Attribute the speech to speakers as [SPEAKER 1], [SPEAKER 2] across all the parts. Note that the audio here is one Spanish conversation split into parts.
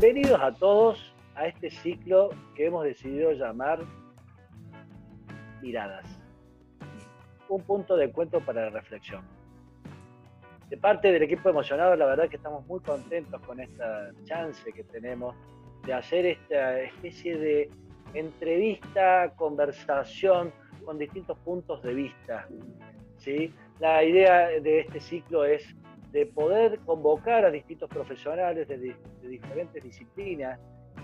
[SPEAKER 1] Bienvenidos a todos a este ciclo que hemos decidido llamar Miradas. Un punto de encuentro para la reflexión. De parte del equipo emocionado, la verdad que estamos muy contentos con esta chance que tenemos de hacer esta especie de entrevista, conversación con distintos puntos de vista. ¿sí? La idea de este ciclo es de poder convocar a distintos profesionales de, diferentes disciplinas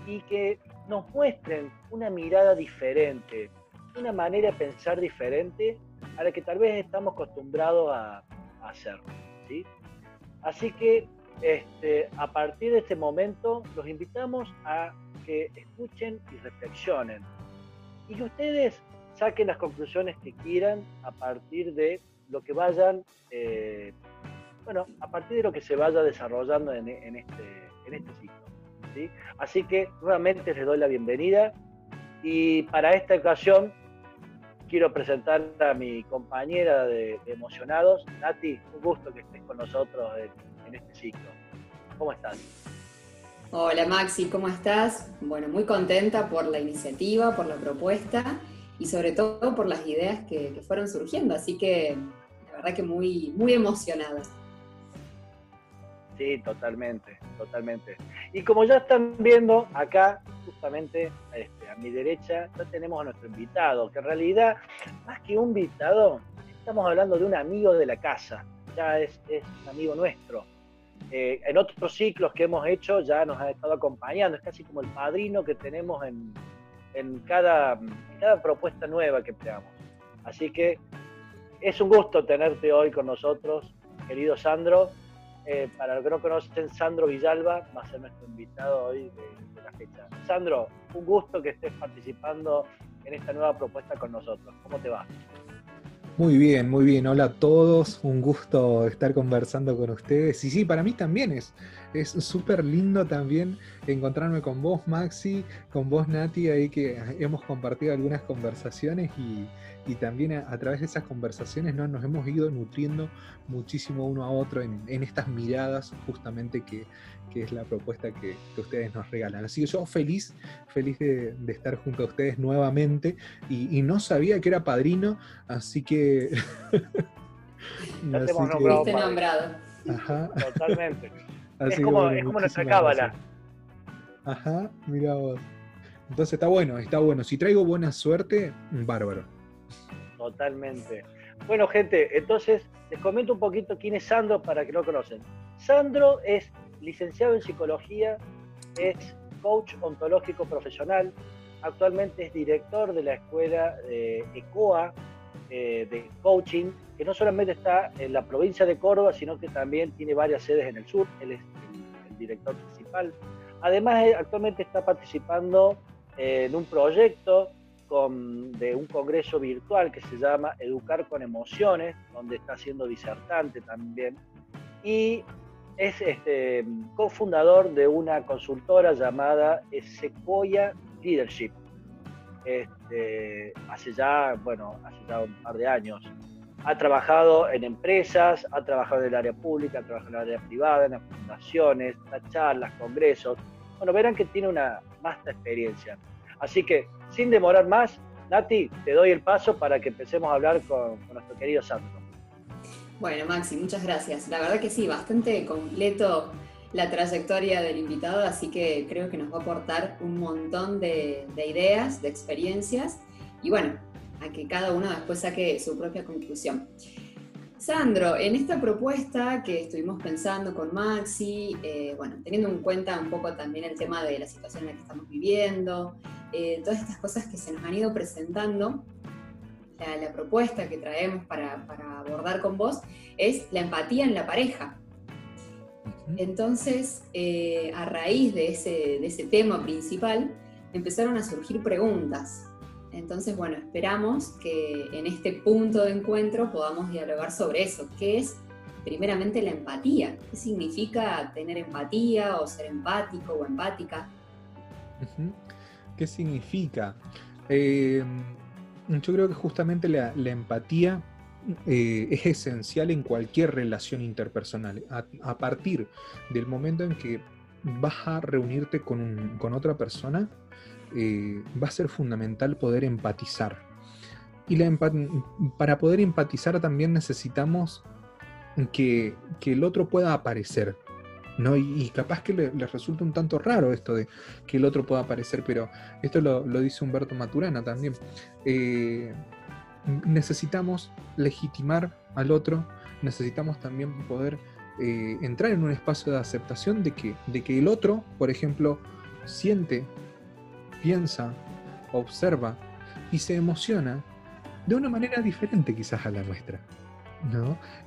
[SPEAKER 1] y que nos muestren una mirada diferente, una manera de pensar diferente a la que tal vez estamos acostumbrados a, hacer. ¿sí? Así que este, a partir de este momento los invitamos a que escuchen y reflexionen y que ustedes saquen las conclusiones que quieran a partir de lo que vayan eh, bueno, a partir de lo que se vaya desarrollando en, este, en este ciclo. ¿sí? Así que nuevamente les doy la bienvenida y para esta ocasión quiero presentar a mi compañera de, Emocionados, Nati, un gusto que estés con nosotros en, este ciclo. ¿Cómo estás?
[SPEAKER 2] Hola Maxi, ¿cómo estás? Bueno, muy contenta por la iniciativa, por la propuesta y sobre todo por las ideas que, que fueron surgiendo, así que la verdad que muy, muy emocionada.
[SPEAKER 1] Sí, totalmente, totalmente. Y como ya están viendo acá, justamente este, a mi derecha, ya tenemos a nuestro invitado, que en realidad, más que un invitado, estamos hablando de un amigo de la casa, ya es, un amigo nuestro. Eh, en otros ciclos que hemos hecho ya nos ha estado acompañando, es casi como el padrino que tenemos en, cada, en cada propuesta nueva que empleamos. Así que es un gusto tenerte hoy con nosotros, querido Sandro. Eh, para los que no conocen, Sandro Villalba va a ser nuestro invitado hoy de, la fecha. Sandro, un gusto que estés participando en esta nueva propuesta con nosotros. ¿Cómo te va?
[SPEAKER 3] Muy bien, muy bien. Hola a todos. Un gusto estar conversando con ustedes. Y sí, para mí también es súper lindo también encontrarme con vos, Maxi, con vos, Nati, ahí que hemos compartido algunas conversaciones y, y también a, través de esas conversaciones ¿no? nos hemos ido nutriendo muchísimo uno a otro en, estas miradas justamente que, es la propuesta que, ustedes nos regalan. Así que yo feliz, feliz de, estar junto a ustedes nuevamente y, no sabía que era padrino, así que...
[SPEAKER 1] ya te hemos nombrado. nombrado. Ajá. Totalmente. es, como, es como nuestra cábala.
[SPEAKER 3] Ajá, mira vos. Entonces está bueno, está bueno. Si traigo buena suerte, bárbaro.
[SPEAKER 1] Totalmente. Bueno, gente, entonces les comento un poquito quién es Sandro para que lo conocen. Sandro es licenciado en psicología, es coach ontológico profesional, actualmente es director de la escuela ECOA eh, de coaching, que no solamente está en la provincia de Córdoba, sino que también tiene varias sedes en el sur, él es el, director principal. Además, actualmente está participando en un proyecto de un congreso virtual que se llama Educar con Emociones, donde está siendo disertante también, y es este, cofundador de una consultora llamada Sequoia Leadership. Este, hace ya, bueno, hace ya un par de años. Ha trabajado en empresas, ha trabajado en el área pública, ha trabajado en el área privada, en las fundaciones, da charlas, congresos. Bueno, verán que tiene una vasta experiencia. Así que, sin demorar más, Nati, te doy el paso para que empecemos a hablar con, nuestro querido Sandro.
[SPEAKER 2] Bueno, Maxi, muchas gracias. La verdad que sí, bastante completo la trayectoria del invitado, así que creo que nos va a aportar un montón de, de ideas, de experiencias y bueno, a que cada uno después saque su propia conclusión. Sandro, en esta propuesta que estuvimos pensando con Maxi, eh, bueno, teniendo en cuenta un poco también el tema de la situación en la que estamos viviendo, eh, todas estas cosas que se nos han ido presentando, la, propuesta que traemos para, abordar con vos es la empatía en la pareja. Entonces, eh, a raíz de ese, de ese tema principal, empezaron a surgir preguntas entonces, bueno, esperamos que en este punto de encuentro podamos dialogar sobre eso. ¿Qué es, primeramente, la empatía? ¿Qué significa tener empatía o ser empático o empática?
[SPEAKER 3] ¿Qué significa? Eh, yo creo que justamente la, empatía eh, es esencial en cualquier relación interpersonal. A, partir del momento en que vas a reunirte con, con otra persona, eh, va a ser fundamental poder empatizar. Y para poder empatizar también necesitamos que, que, el otro pueda aparecer. ¿No? Y, capaz que les le resulta un tanto raro esto de que el otro pueda aparecer, pero esto lo, lo dice Humberto Maturana también. Eh, necesitamos legitimar al otro, necesitamos también poder eh, entrar en un espacio de aceptación de que, de que el otro, por ejemplo, siente, piensa, observa y se emociona de una manera diferente quizás a la nuestra.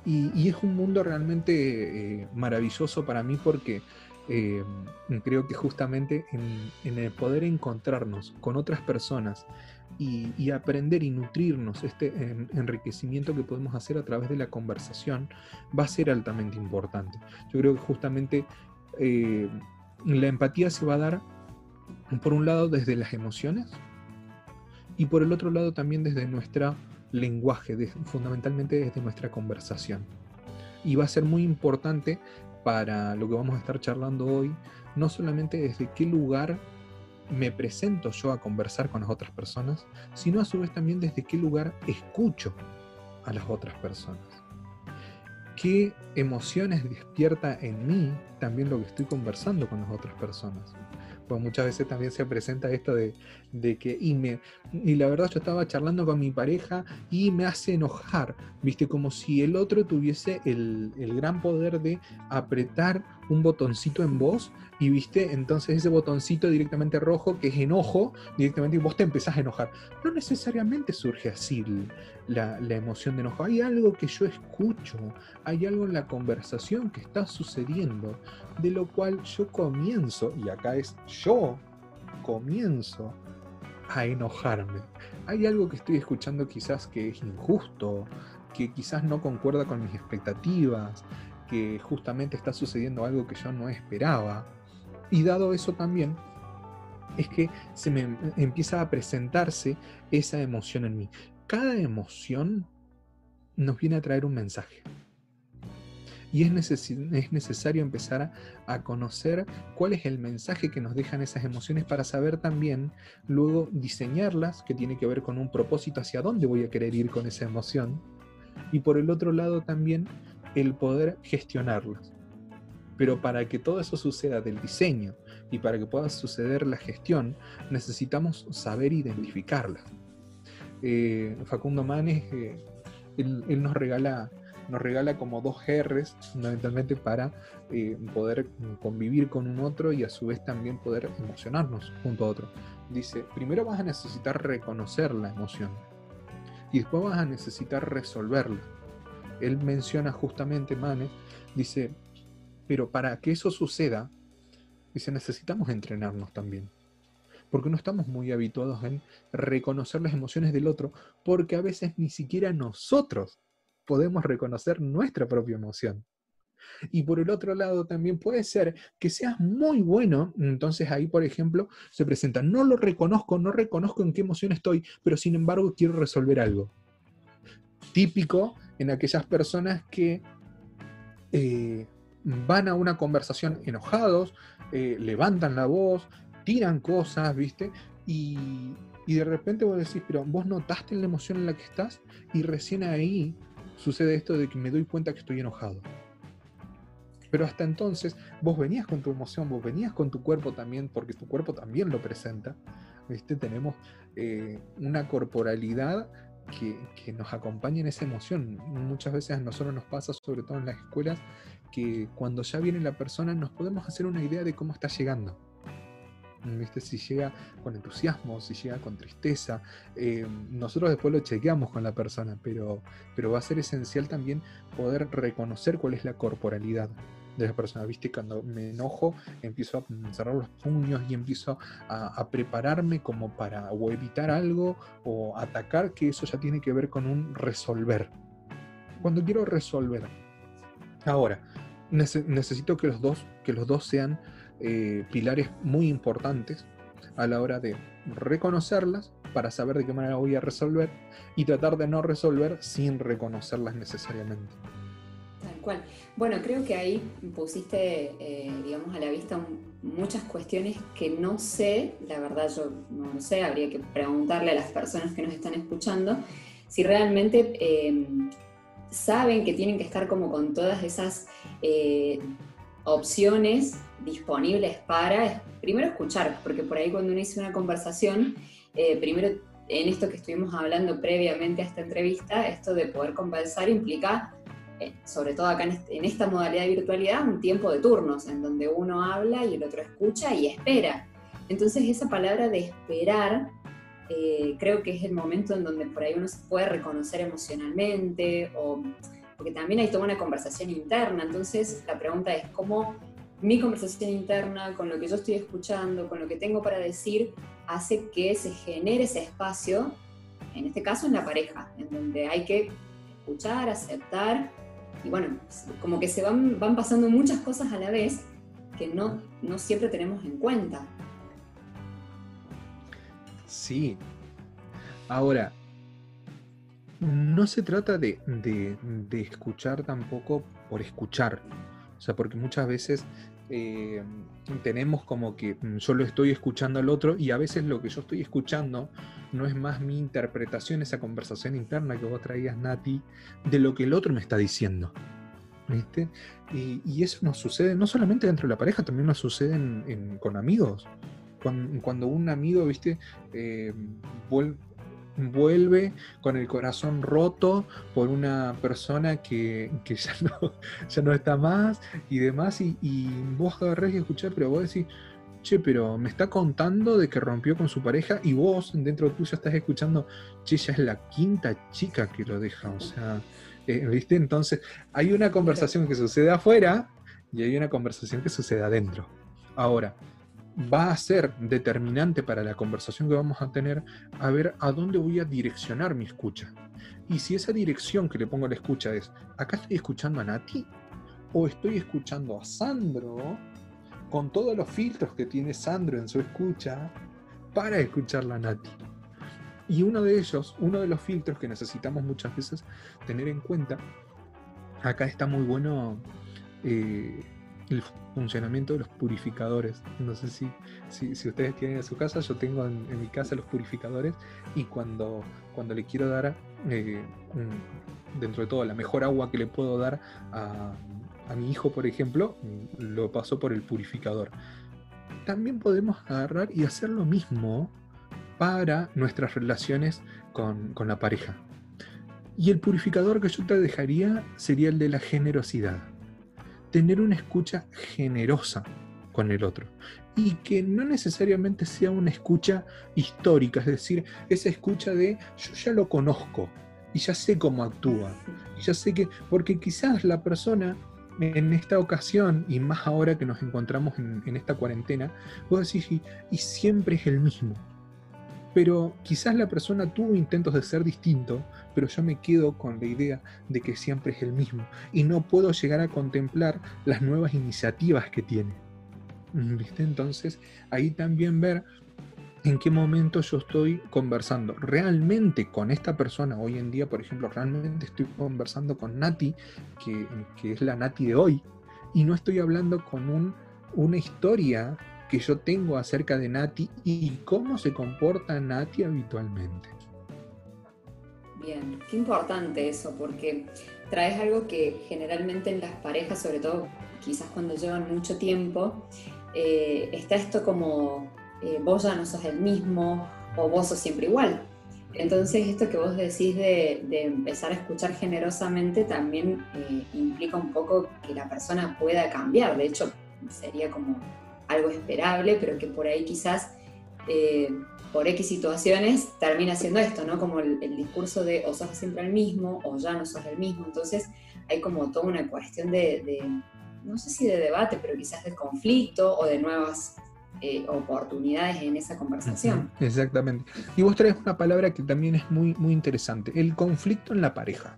[SPEAKER 3] Y, es un mundo realmente eh, maravilloso para mí porque eh, creo que justamente en, el poder encontrarnos con otras personas y, aprender y nutrirnos este enriquecimiento que podemos hacer a través de la conversación va a ser altamente importante. Yo creo que justamente eh, la empatía se va a dar por un lado desde las emociones y por el otro lado también desde nuestro lenguaje, fundamentalmente desde nuestra conversación. Y va a ser muy importante para lo que vamos a estar charlando hoy, no solamente desde qué lugar me presento yo a conversar con las otras personas, sino a su vez también desde qué lugar escucho a las otras personas. ¿Qué emociones despierta en mí también lo que estoy conversando con las otras personas? Pues muchas veces también se presenta esto de, que, y, me, y la verdad yo estaba charlando con mi pareja y me hace enojar, viste, como si el otro tuviese el, el gran poder de apretar un botoncito en voz y viste, entonces ese botoncito directamente rojo, que es enojo, directamente vos te empezás a enojar. No necesariamente surge así la, emoción de enojo. Hay algo que yo escucho, hay algo en la conversación que está sucediendo, de lo cual yo comienzo, y acá es yo comienzo a enojarme. Hay algo que estoy escuchando quizás que es injusto, que quizás no concuerda con mis expectativas, que justamente está sucediendo algo que yo no esperaba y dado eso también, es que se me empieza a presentarse esa emoción en mí. Cada emoción nos viene a traer un mensaje. Y es, es necesario empezar a, conocer cuál es el mensaje que nos dejan esas emociones para saber también luego diseñarlas, que tiene que ver con un propósito hacia dónde voy a querer ir con esa emoción. Y por el otro lado también el poder gestionarlas. Pero para que todo eso suceda del diseño y para que pueda suceder la gestión, necesitamos saber identificarla. Eh, Facundo Manes, eh, él, nos regala nos regala como dos R's fundamentalmente para eh, poder convivir con un otro y a su vez también poder emocionarnos junto a otro. Dice, primero vas a necesitar reconocer la emoción y después vas a necesitar resolverla. Él menciona justamente, Manes, dice, pero para que eso suceda, dice, necesitamos entrenarnos también. Porque no estamos muy habituados en reconocer las emociones del otro, porque a veces ni siquiera nosotros podemos reconocer nuestra propia emoción. Y por el otro lado también puede ser que seas muy bueno, entonces ahí por ejemplo se presenta, no lo reconozco, no reconozco en qué emoción estoy, pero sin embargo quiero resolver algo. Típico en aquellas personas que eh, van a una conversación enojados, eh, levantan la voz, tiran cosas, ¿viste? Y, de repente vos decís, pero vos notaste la emoción en la que estás y recién ahí sucede esto de que me doy cuenta que estoy enojado. Pero hasta entonces vos venías con tu emoción, vos venías con tu cuerpo también, porque tu cuerpo también lo presenta. ¿Viste? Tenemos eh, una corporalidad que, que, nos acompaña en esa emoción. Muchas veces a nosotros nos pasa, sobre todo en las escuelas, que cuando ya viene la persona nos podemos hacer una idea de cómo está llegando. ¿Viste? Si llega con entusiasmo, si llega con tristeza. Eh, nosotros después lo chequeamos con la persona, pero, pero va a ser esencial también poder reconocer cuál es la corporalidad de la persona. ¿Viste? Cuando me enojo, empiezo a cerrar los puños y empiezo a, a, prepararme como para o evitar algo o atacar, que eso ya tiene que ver con un resolver. Cuando quiero resolver. Ahora, necesito que los dos, que los dos sean eh, pilares muy importantes a la hora de reconocerlas para saber de qué manera voy a resolver y tratar de no resolver sin reconocerlas necesariamente.
[SPEAKER 2] Bueno, creo que ahí pusiste, eh, digamos, a la vista muchas cuestiones que no sé, la verdad yo no lo sé, habría que preguntarle a las personas que nos están escuchando si realmente eh, saben que tienen que estar como con todas esas eh, opciones disponibles para, primero escuchar, porque por ahí cuando uno dice una conversación, primero en esto que estuvimos hablando previamente a esta entrevista, esto de poder conversar implica, eh, sobre todo acá en, esta modalidad de virtualidad, un tiempo de turnos, en donde uno habla y el otro escucha y espera. Entonces esa palabra de esperar, eh, creo que es el momento en donde por ahí uno se puede reconocer emocionalmente, o, porque también hay toda una conversación interna. Entonces la pregunta es cómo mi conversación interna, con lo que yo estoy escuchando, con lo que tengo para decir, hace que se genere ese espacio, en este caso en la pareja, en donde hay que escuchar, aceptar, y bueno, como que se van, van pasando muchas cosas a la vez que no, no siempre tenemos en cuenta.
[SPEAKER 3] Sí. Ahora, no se trata de, de escuchar tampoco por escuchar. O sea, porque muchas veces eh, tenemos como que mm, yo lo estoy escuchando al otro y a veces lo que yo estoy escuchando no es más mi interpretación, esa conversación interna que vos traías, Nati, de lo que el otro me está diciendo. ¿Viste? Y, eso nos sucede no solamente dentro de la pareja, también nos sucede con amigos. Cuando, un amigo, ¿viste? Eh, vuelve, vuelve con el corazón roto por una persona que, ya, no, ya no está más y demás, y, vos agarrás y escuchás, pero vos decís, che, pero me está contando de que rompió con su pareja y vos dentro tuyo estás escuchando, che, ya es la quinta chica que lo deja, o sea, eh, ¿viste? Entonces, hay una conversación que sucede afuera y hay una conversación que sucede adentro. Ahora, va a ser determinante para la conversación que vamos a tener a ver a dónde voy a direccionar mi escucha. Y si esa dirección que le pongo a la escucha es, acá estoy escuchando a Nati o estoy escuchando a Sandro con todos los filtros que tiene Sandro en su escucha para escucharla a Nati. Y uno de ellos, uno de los filtros que necesitamos muchas veces tener en cuenta, acá está muy bueno eh, el funcionamiento de los purificadores. No sé si, ustedes tienen en su casa, yo tengo en, mi casa los purificadores y cuando, cuando le quiero dar, eh, dentro de todo, la mejor agua que le puedo dar a, mi hijo, por ejemplo, lo paso por el purificador. También podemos agarrar y hacer lo mismo para nuestras relaciones con, con la pareja. Y el purificador que yo te dejaría sería el de la generosidad tener una escucha generosa con el otro. Y que no necesariamente sea una escucha histórica, es decir, esa escucha de yo ya lo conozco y ya sé cómo actúa, y ya sé que, porque quizás la persona en esta ocasión, y más ahora que nos encontramos en, esta cuarentena, vos decís, y siempre es el mismo, pero quizás la persona tuvo intentos de ser distinto, pero yo me quedo con la idea de que siempre es el mismo y no puedo llegar a contemplar las nuevas iniciativas que tiene. ¿Viste? Entonces, ahí también ver en qué momento yo estoy conversando realmente con esta persona. Hoy en día, por ejemplo, realmente estoy conversando con Nati, que, que es la Nati de hoy, y no estoy hablando con un, una historia que yo tengo acerca de Nati y cómo se comporta Nati habitualmente.
[SPEAKER 2] Bien, qué importante eso, porque traes algo que generalmente en las parejas, sobre todo quizás cuando llevan mucho tiempo, eh, está esto como eh, vos ya no sos el mismo o vos sos siempre igual. Entonces esto que vos decís de, empezar a escuchar generosamente también eh, implica un poco que la persona pueda cambiar. De hecho, sería como algo esperable, pero que por ahí quizás eh, por X situaciones termina siendo esto, ¿no? Como el, discurso de o sos siempre el mismo o ya no sos el mismo. Entonces hay como toda una cuestión de, no sé si de debate, pero quizás de conflicto o de nuevas eh, oportunidades en esa conversación.
[SPEAKER 3] Exactamente. Y vos traes una palabra que también es muy, muy interesante, el conflicto en la pareja.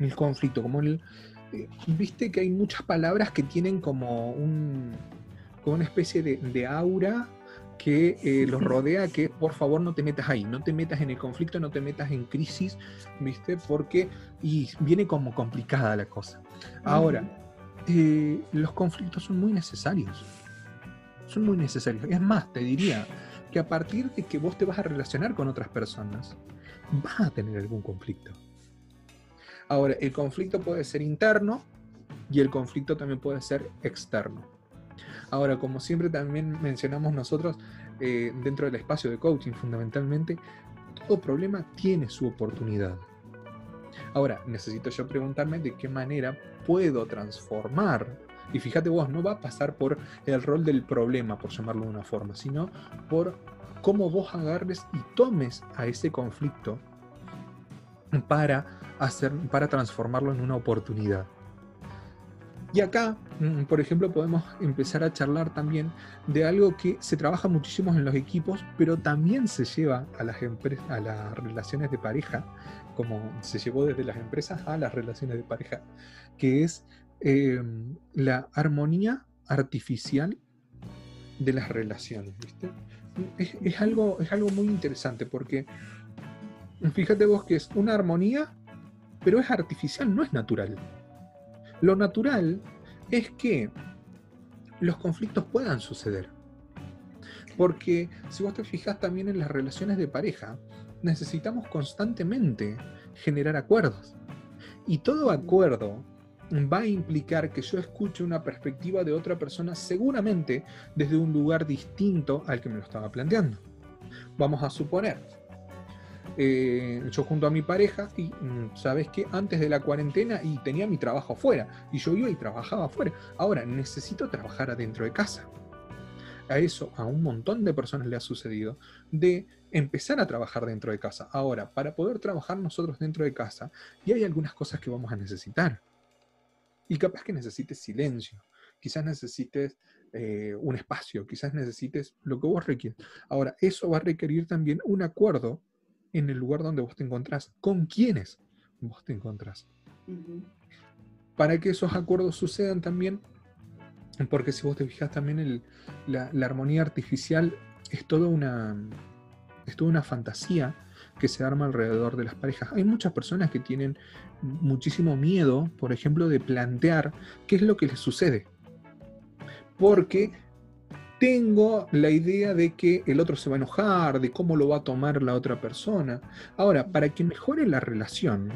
[SPEAKER 3] El conflicto, como el, viste que hay muchas palabras que tienen como, un, una especie de, aura que eh, los rodea, que por favor no te metas ahí, no te metas en el conflicto, no te metas en crisis, ¿viste? Porque y viene como complicada la cosa. Ahora, eh, los conflictos son muy necesarios. Son muy necesarios. Es más, te diría que a partir de que vos te vas a relacionar con otras personas, vas a tener algún conflicto. Ahora, el conflicto puede ser interno y el conflicto también puede ser externo. Ahora, como siempre también mencionamos nosotros eh, dentro del espacio de coaching, fundamentalmente, todo problema tiene su oportunidad. Ahora, necesito yo preguntarme de qué manera puedo transformar. Y fíjate vos, no va a pasar por el rol del problema, por llamarlo de una forma, sino por cómo vos agarres y tomes a ese conflicto para, hacer, para transformarlo en una oportunidad. Y acá, mm, por ejemplo, podemos empezar a charlar también de algo que se trabaja muchísimo en los equipos, pero también se lleva a las, a las relaciones de pareja, como se llevó desde las empresas a las relaciones de pareja, que es em, la armonía artificial de las relaciones. Es, algo, es algo muy interesante porque fíjate vos que es una armonía, pero es artificial, no es natural. Lo natural es que los conflictos puedan suceder. Porque si vos te fijas también en las relaciones de pareja, necesitamos constantemente generar acuerdos. Y todo acuerdo va a implicar que yo escuche una perspectiva de otra persona seguramente desde un lugar distinto al que me lo estaba planteando. Vamos a suponer, eh, yo junto a mi pareja y mm, sabes que antes de la cuarentena y tenía mi trabajo afuera y yo iba y trabajaba afuera. Ahora necesito trabajar adentro de casa. A eso a un montón de personas le ha sucedido de empezar a trabajar dentro de casa. Ahora, para poder trabajar nosotros dentro de casa, y hay algunas cosas que vamos a necesitar. Y capaz que necesites silencio, quizás necesites eh, un espacio, quizás necesites lo que vos requieres. Ahora, eso va a requerir también un acuerdo en el lugar donde vos te encontrás, con quiénes vos te encontrás. Para que esos acuerdos sucedan también, porque si vos te fijas también la, armonía artificial es toda una es toda una fantasía que se arma alrededor de las parejas. Hay muchas personas que tienen muchísimo miedo, por ejemplo, de plantear qué es lo que les sucede. Porque tengo la idea de que el otro se va a enojar, de cómo lo va a tomar la otra persona. Ahora, para que mejore la relación,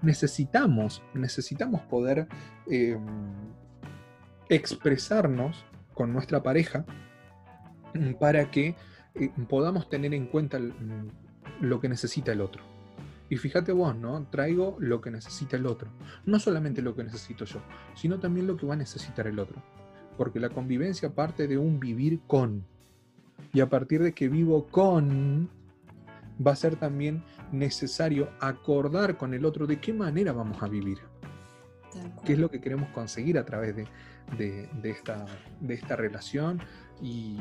[SPEAKER 3] necesitamos, necesitamos poder em, expresarnos con nuestra pareja para que eh, podamos tener en cuenta lo que necesita el otro. Y fíjate vos, ¿no? Traigo lo que necesita el otro. No solamente lo que necesito yo, sino también lo que va a necesitar el otro porque la convivencia parte de un vivir con. Y a partir de que vivo con, va a ser también necesario acordar con el otro de qué manera vamos a vivir. ¿Qué es lo que queremos conseguir a través de, esta, de esta relación y,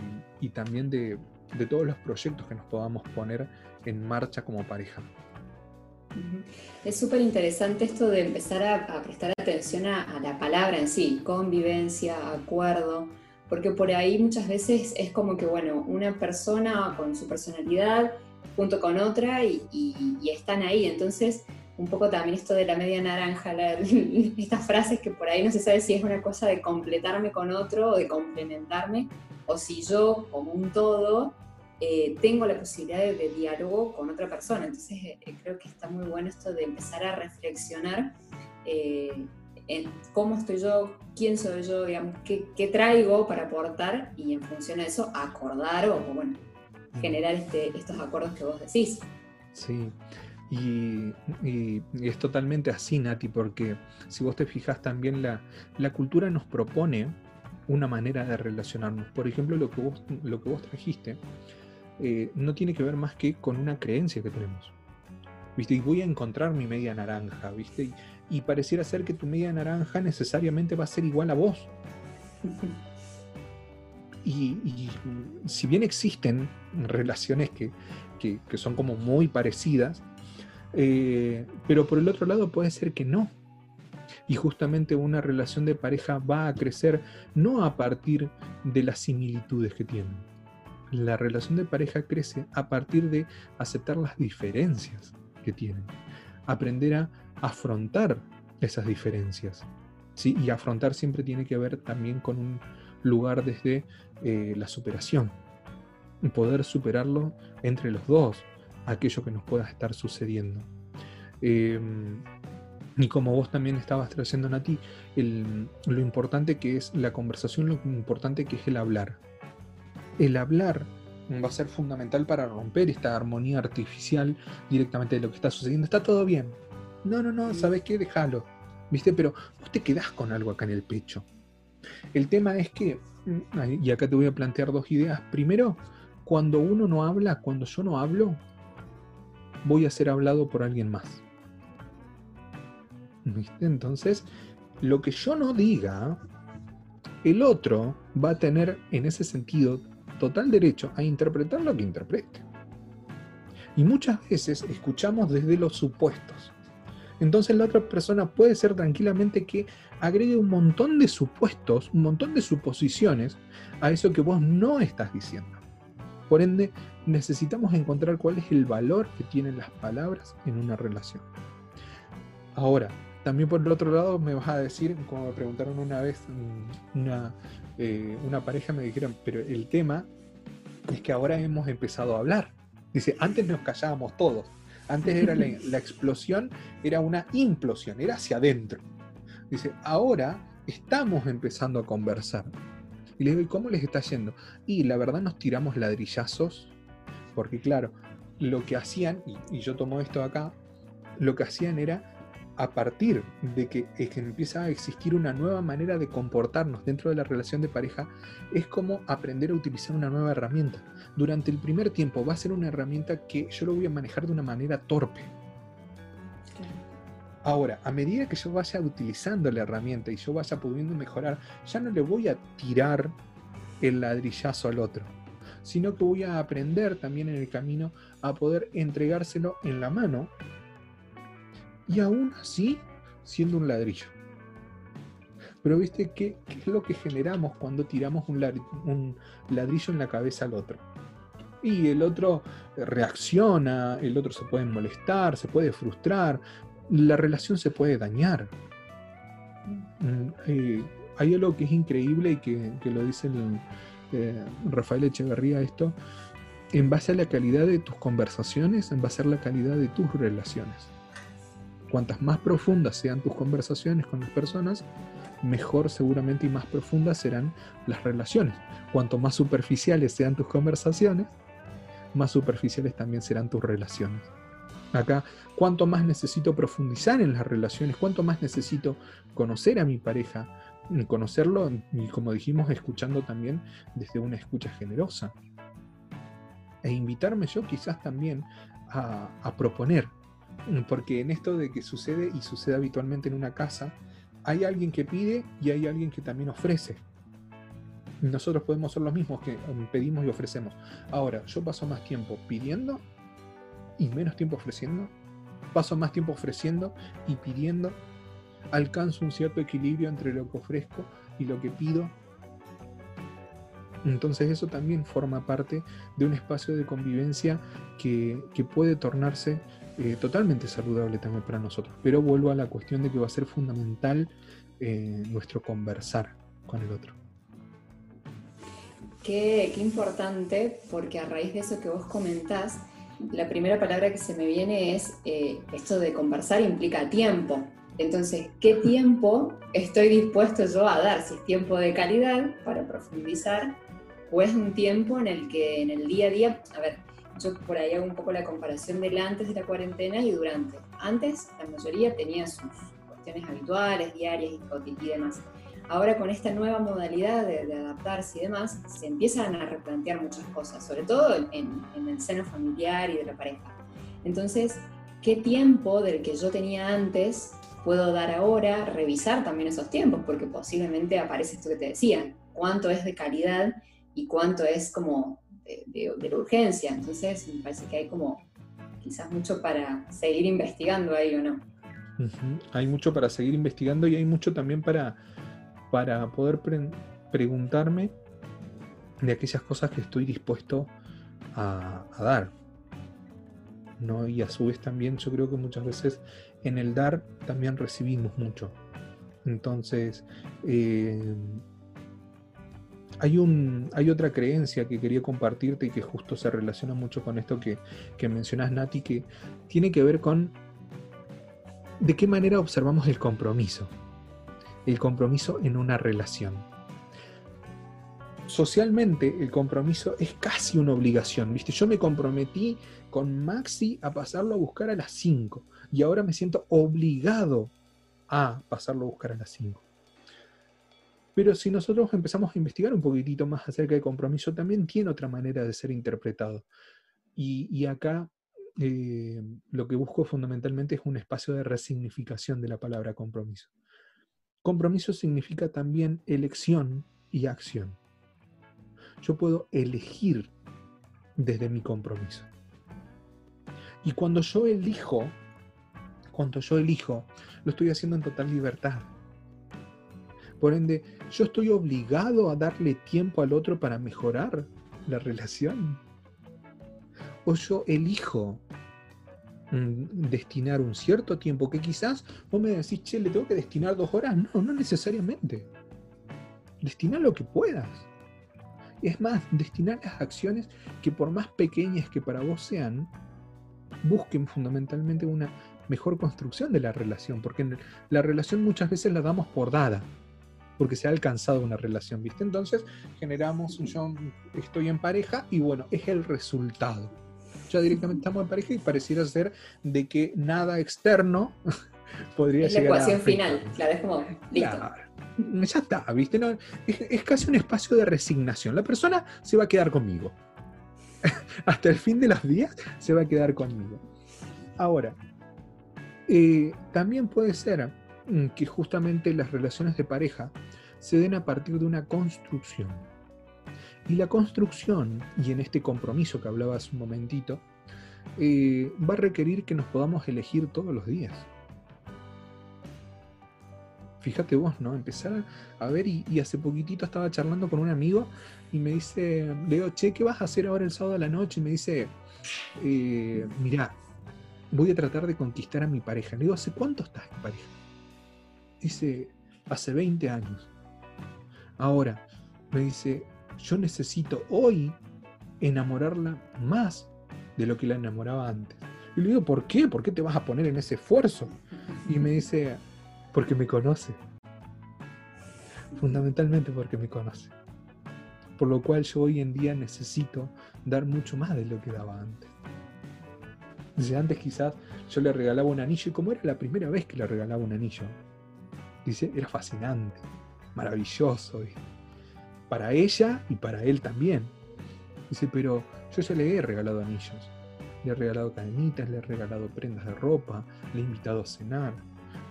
[SPEAKER 3] también de, de todos los proyectos que nos podamos poner en marcha como pareja?
[SPEAKER 2] Es súper interesante esto de empezar a, prestar atención a, la palabra en sí, convivencia, acuerdo, porque por ahí muchas veces es como que, bueno, una persona con su personalidad junto con otra y, están ahí. Entonces, un poco también esto de la media naranja, estas frases que por ahí no se sabe si es una cosa de completarme con otro o de complementarme, o si yo como un todo eh, tengo la posibilidad de, diálogo con otra persona. Entonces eh, eh, creo que está muy bueno esto de empezar a reflexionar en cómo estoy yo, quién soy yo, digamos, qué, traigo para aportar y en función de eso acordar o, bueno, mm. generar este, estos acuerdos que vos decís.
[SPEAKER 3] Sí. Y, es totalmente así, Nati, porque si vos te fijas también la, la cultura nos propone una manera de relacionarnos. Por ejemplo, lo que vos, lo que vos trajiste eh, no tiene que ver más que con una creencia que tenemos. ¿Viste? Y voy a encontrar mi media naranja, ¿viste? Y, pareciera ser que tu media naranja necesariamente va a ser igual a vos. Y, si bien existen relaciones que, son como muy parecidas, eh, pero por el otro lado puede ser que no. Y justamente una relación de pareja va a crecer no a partir de las similitudes que tienen, la relación de pareja crece a partir de aceptar las diferencias que tienen, aprender a afrontar esas diferencias. ¿sí? Y afrontar siempre tiene que ver también con un lugar desde eh, la superación, poder superarlo entre los dos, aquello que nos pueda estar sucediendo. Em, y como vos también estabas trayendo, Nati, el, lo importante que es la conversación, lo importante que es el hablar. El hablar va a ser fundamental para romper esta armonía artificial directamente de lo que está sucediendo. Está todo bien. No, no, no, ¿sabes qué? Déjalo. ¿Viste? Pero vos te quedás con algo acá en el pecho. El tema es que, mm, y acá te voy a plantear dos ideas. Primero, cuando uno no habla, cuando yo no hablo, voy a ser hablado por alguien más. Entonces, lo que yo no diga, el otro va a tener en ese sentido total derecho a interpretar lo que interprete. Y muchas veces escuchamos desde los supuestos. Entonces la otra persona puede ser tranquilamente que agregue un montón de supuestos, un montón de suposiciones a eso que vos no estás diciendo. Por ende, necesitamos encontrar cuál es el valor que tienen las palabras en una relación. Ahora, también por el otro lado me vas a decir, como me preguntaron una vez mm, una, eh, una pareja, me dijeron, pero el tema es que ahora hemos empezado a hablar. Dice, antes nos callábamos todos. Antes era la, la explosión, era una implosión, era hacia adentro. Dice, ahora estamos empezando a conversar. Y le digo, ¿y cómo les está yendo? Y la verdad nos tiramos ladrillazos, porque claro, lo que hacían, y, yo tomo esto acá, lo que hacían era a partir de que, es que empieza a existir una nueva manera de comportarnos dentro de la relación de pareja, es como aprender a utilizar una nueva herramienta. Durante el primer tiempo va a ser una herramienta que yo lo voy a manejar de una manera torpe. Ahora, a medida que yo vaya utilizando la herramienta y yo vaya pudiendo mejorar, ya no le voy a tirar el ladrillazo al otro, sino que voy a aprender también en el camino a poder entregárselo en la mano y aún así siendo un ladrillo. Pero viste, ¿qué, es lo que generamos cuando tiramos un, ladrillo en la cabeza al otro? Y el otro reacciona, el otro se puede molestar, se puede frustrar, la relación se puede dañar. Mm, eh, hay algo que es increíble y que, lo dice eh, Rafael Echeverría esto, en base a la calidad de tus conversaciones, en base a la calidad de tus relaciones. Cuantas más profundas sean tus conversaciones con las personas, mejor seguramente y más profundas serán las relaciones. Cuanto más superficiales sean tus conversaciones, más superficiales también serán tus relaciones. Acá, cuánto más necesito profundizar en las relaciones, cuánto más necesito conocer a mi pareja, conocerlo y como dijimos, escuchando también desde una escucha generosa. E invitarme yo quizás también a, a proponer porque en esto de que sucede y sucede habitualmente en una casa, hay alguien que pide y hay alguien que también ofrece. Nosotros podemos ser los mismos que um, pedimos y ofrecemos. Ahora, yo paso más tiempo pidiendo y menos tiempo ofreciendo. Paso más tiempo ofreciendo y pidiendo. Alcanzo un cierto equilibrio entre lo que ofrezco y lo que pido. Entonces eso también forma parte de un espacio de convivencia que, que puede tornarse eh, totalmente saludable también para nosotros. Pero vuelvo a la cuestión de que va a ser fundamental eh, nuestro conversar con el otro.
[SPEAKER 2] Qué, importante, porque a raíz de eso que vos comentás, la primera palabra que se me viene es eh, esto de conversar implica tiempo. Entonces, ¿qué tiempo estoy dispuesto yo a dar? Si es tiempo de calidad para profundizar, o es un tiempo en el que en el día a día, a ver, yo por ahí hago un poco la comparación del antes de la cuarentena y durante. Antes la mayoría tenía sus cuestiones habituales, diarias y demás. Ahora con esta nueva modalidad de, adaptarse y demás, se empiezan a replantear muchas cosas, sobre todo en, en el seno familiar y de la pareja. Entonces, ¿qué tiempo del que yo tenía antes puedo dar ahora? Revisar también esos tiempos, porque posiblemente aparece esto que te decía, cuánto es de calidad y cuánto es como de, la urgencia. Entonces, me parece que hay como quizás mucho para seguir investigando ahí o no.
[SPEAKER 3] Hay mucho para seguir investigando y hay mucho también para, para poder preguntarme de aquellas cosas que estoy dispuesto a, dar. ¿no? Y a su vez también yo creo que muchas veces en el dar también recibimos mucho. Entonces, eh, hay, un, hay otra creencia que quería compartirte y que justo se relaciona mucho con esto que, que mencionas, Nati, que tiene que ver con de qué manera observamos el compromiso. El compromiso en una relación socialmente el compromiso es casi una obligación, ¿viste? Yo me comprometí con Maxi a pasarlo a buscar a las 5 y ahora me siento obligado a pasarlo a buscar a las 5. Pero si nosotros empezamos a investigar un poquitito más acerca del compromiso, también tiene otra manera de ser interpretado. Y, acá eh, lo que busco fundamentalmente es un espacio de resignificación de la palabra compromiso. Compromiso significa también elección y acción yo puedo elegir desde mi compromiso. Y cuando yo elijo, cuando yo elijo, lo estoy haciendo en total libertad. Por ende, yo estoy obligado a darle tiempo al otro para mejorar la relación. O yo elijo mm, destinar un cierto tiempo que quizás vos me decís, che, le tengo que destinar dos horas. No, no necesariamente. Destina lo que puedas. Es más, destinar las acciones que por más pequeñas que para vos sean, busquen fundamentalmente una mejor construcción de la relación, porque la relación muchas veces la damos por dada, porque se ha alcanzado una relación, ¿viste? Entonces generamos, yo estoy en pareja y bueno, es el resultado. Ya directamente estamos en pareja y pareciera ser de que nada externo podría
[SPEAKER 2] es la ecuación final, claro, es como, listo
[SPEAKER 3] ya está, ¿viste? No, es, casi un espacio de resignación. La persona se va a quedar conmigo. Hasta el fin de los días se va a quedar conmigo. Ahora, eh, también puede ser mm, que justamente las relaciones de pareja se den a partir de una construcción. Y la construcción, y en este compromiso que hablaba hace un momentito, eh, va a requerir que nos podamos elegir todos los días fíjate vos, ¿no? Empezar a ver y, hace poquitito estaba charlando con un amigo y me dice, le digo, che, ¿qué vas a hacer ahora el sábado de la noche? Y me dice, eh, mirá, voy a tratar de conquistar a mi pareja. Le digo, ¿hace cuánto estás en pareja? Dice, hace 20 años. Ahora, me dice, yo necesito hoy enamorarla más de lo que la enamoraba antes. Y le digo, ¿por qué? ¿Por qué te vas a poner en ese esfuerzo? Y me dice, porque me conoce. Fundamentalmente porque me conoce. Por lo cual yo hoy en día necesito dar mucho más de lo que daba antes. Dice, antes quizás yo le regalaba un anillo y como era la primera vez que le regalaba un anillo, dice, era fascinante, maravilloso, para ella y para él también. Dice, pero yo ya le he regalado anillos, le he regalado cadenitas, le he regalado prendas de ropa, le he invitado a cenar,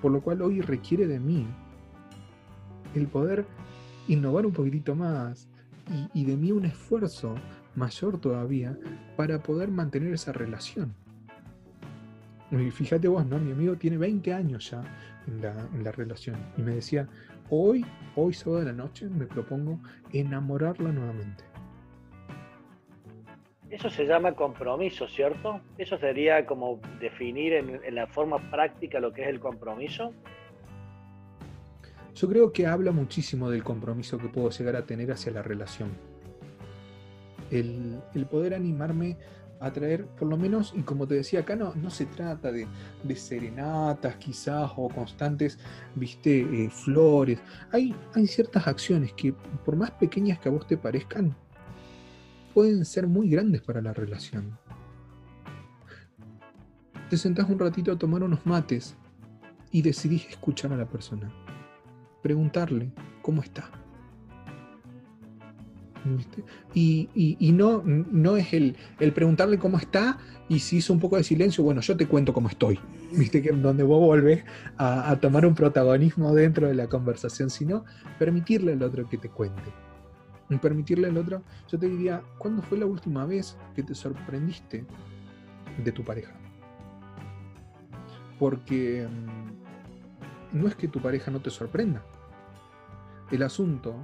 [SPEAKER 3] por lo cual hoy requiere de mí el poder innovar un poquitito más y, de mí un esfuerzo mayor todavía para poder mantener esa relación. Y fíjate vos, ¿no? Mi amigo tiene 20 años ya en la, en la relación y me decía, hoy, hoy sábado de la noche me propongo enamorarla nuevamente.
[SPEAKER 1] Eso se llama compromiso, ¿cierto? Eso sería como definir en, la forma práctica lo que es el compromiso.
[SPEAKER 3] Yo creo que habla muchísimo del compromiso que puedo llegar a tener hacia la relación. El, poder animarme a traer, por lo menos, y como te decía acá, no, no se trata de, serenatas quizás o constantes, viste, eh, flores. Hay, hay ciertas acciones que, por más pequeñas que a vos te parezcan, pueden ser muy grandes para la relación. Te sentás un ratito a tomar unos mates y decidís escuchar a la persona. Preguntarle cómo está. Y, no, no es el, el, preguntarle cómo está y si hizo un poco de silencio, bueno, yo te cuento cómo estoy. ¿Viste? Que donde vos volvés a, a tomar un protagonismo dentro de la conversación, sino permitirle al otro que te cuente permitirle al otro, yo te diría, ¿cuándo fue la última vez que te sorprendiste de tu pareja? Porque mm, no es que tu pareja no te sorprenda. El asunto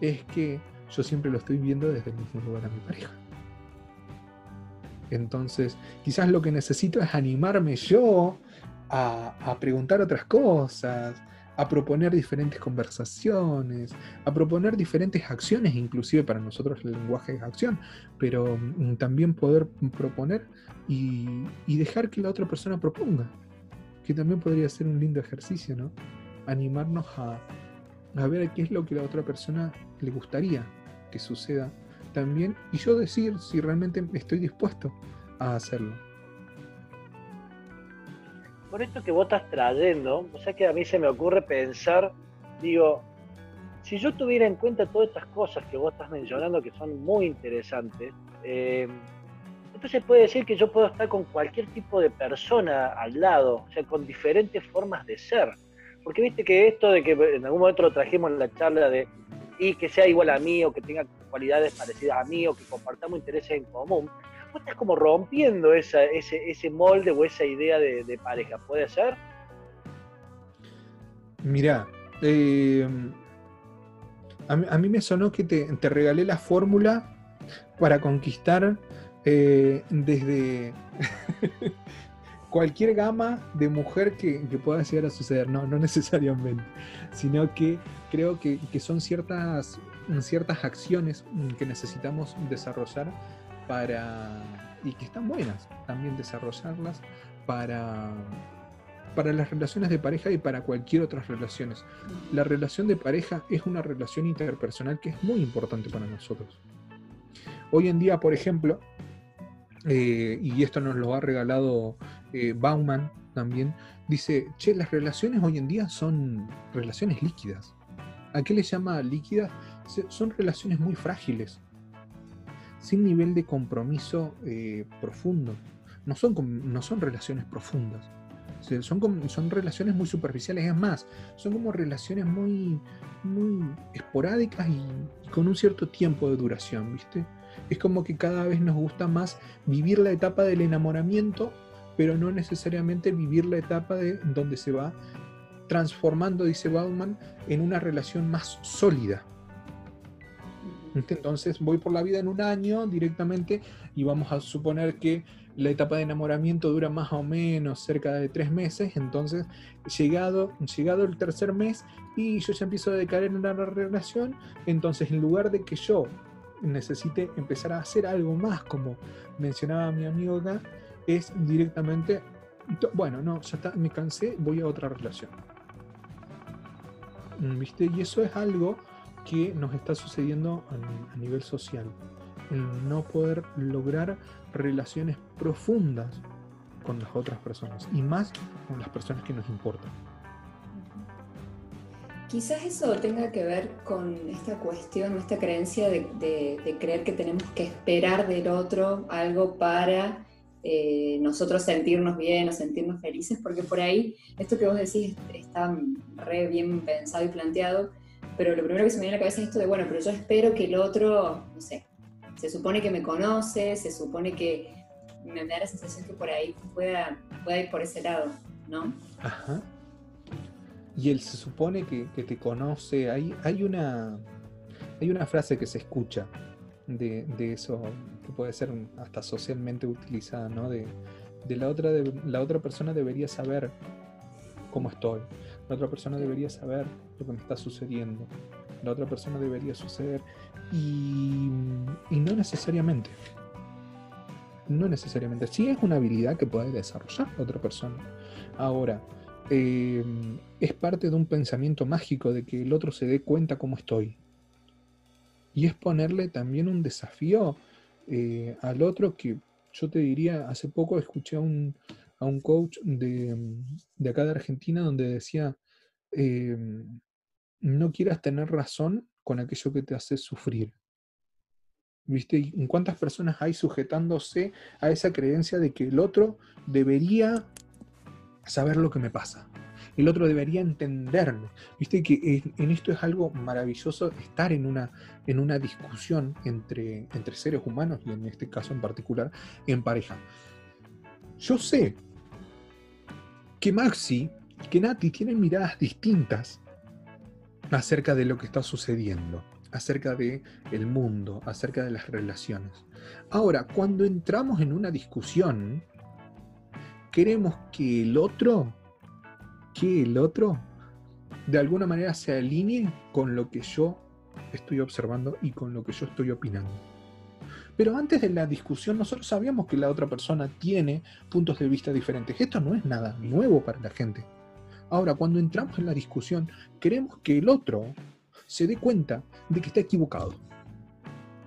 [SPEAKER 3] es que yo siempre lo estoy viendo desde el mismo lugar a mi pareja. Entonces, quizás lo que necesito es animarme yo a, a preguntar otras cosas, a proponer diferentes conversaciones, a proponer diferentes acciones, inclusive para nosotros el lenguaje es acción, pero mm, también poder proponer y, dejar que la otra persona proponga, que también podría ser un lindo ejercicio, ¿no? Animarnos a, a ver qué es lo que la otra persona le gustaría que suceda también y yo decir si realmente estoy dispuesto a hacerlo
[SPEAKER 1] por esto que vos estás trayendo, o sea que a mí se me ocurre pensar, digo, si yo tuviera en cuenta todas estas cosas que vos estás mencionando que son muy interesantes, eh, entonces puede decir que yo puedo estar con cualquier tipo de persona al lado, o sea, con diferentes formas de ser. Porque viste que esto de que en algún momento lo trajimos en la charla de y que sea igual a mí o que tenga cualidades parecidas a mí o que compartamos intereses en común, estás como rompiendo ese, ese, molde o esa idea de, pareja, ¿puede ser?
[SPEAKER 3] Mirá, eh, a, mí, me sonó que te, regalé la fórmula para conquistar eh, desde cualquier gama de mujer que, pueda llegar a suceder. No, no necesariamente, sino que creo que, que son ciertas, ciertas acciones que necesitamos desarrollar para y que están buenas también desarrollarlas para para las relaciones de pareja y para cualquier otras relaciones. La relación de pareja es una relación interpersonal que es muy importante para nosotros. Hoy en día, por ejemplo, eh, y esto nos lo ha regalado eh, Bauman también, dice, che, las relaciones hoy en día son relaciones líquidas. ¿A qué le llama líquidas? Son relaciones muy frágiles sin nivel de compromiso eh, profundo. No son, no son relaciones profundas. Son, son relaciones muy superficiales, es más, son como relaciones muy, muy esporádicas y, con un cierto tiempo de duración, ¿viste? Es como que cada vez nos gusta más vivir la etapa del enamoramiento, pero no necesariamente vivir la etapa de donde se va transformando, dice Bauman, en una relación más sólida. Entonces voy por la vida en un año directamente y vamos a suponer que la etapa de enamoramiento dura más o menos cerca de tres meses, entonces llegado, llegado el tercer mes y yo ya empiezo a decaer en una relación, entonces en lugar de que yo necesite empezar a hacer algo más, como mencionaba mi amigo acá, es directamente, bueno, no, ya está, me cansé, voy a otra relación. ¿Viste? Y eso es algo que nos está sucediendo a, nivel social. El no poder lograr relaciones profundas con las otras personas y más con las personas que nos importan.
[SPEAKER 2] Quizás eso tenga que ver con esta cuestión, esta creencia de, creer que tenemos que esperar del otro algo para eh, nosotros sentirnos bien o sentirnos felices, porque por ahí esto que vos decís está re bien pensado y planteado, pero lo primero que se me viene a la cabeza es esto de, bueno, pero yo espero que el otro, no sé, se supone que me conoce, se supone que me da la sensación que por ahí pueda, pueda ir por ese lado, ¿no?
[SPEAKER 3] Ajá. Y él se supone que, te conoce, hay, hay, una, hay una frase que se escucha de, eso, que puede ser hasta socialmente utilizada, ¿no? De, la, otra, de, la otra persona debería saber cómo estoy la otra persona debería saber lo que me está sucediendo, la otra persona debería suceder y, no necesariamente. No necesariamente. Sí es una habilidad que puede desarrollar la otra persona. Ahora, em, es parte de un pensamiento mágico de que el otro se dé cuenta cómo estoy. Y es ponerle también un desafío eh, al otro que yo te diría, hace poco escuché a un, a un coach de, de, acá de Argentina donde decía, em, no quieras tener razón con aquello que te hace sufrir. ¿Viste? ¿En cuántas personas hay sujetándose a esa creencia de que el otro debería saber lo que me pasa? El otro debería entenderme. Viste que en esto es algo maravilloso estar en una, en una discusión entre, entre seres humanos y en este caso en particular en pareja. Yo sé que Maxi y que Nati tienen miradas distintas acerca de lo que está sucediendo. acerca de el mundo, acerca de las relaciones. Ahora, cuando entramos en una discusión, queremos que el otro, que el otro, de alguna manera se alinee con lo que yo estoy observando y con lo que yo estoy opinando. Pero antes de la discusión nosotros sabíamos que la otra persona tiene puntos de vista diferentes. Esto no es nada nuevo para la gente. Ahora, cuando entramos en la discusión, queremos que el otro se dé cuenta de que está equivocado.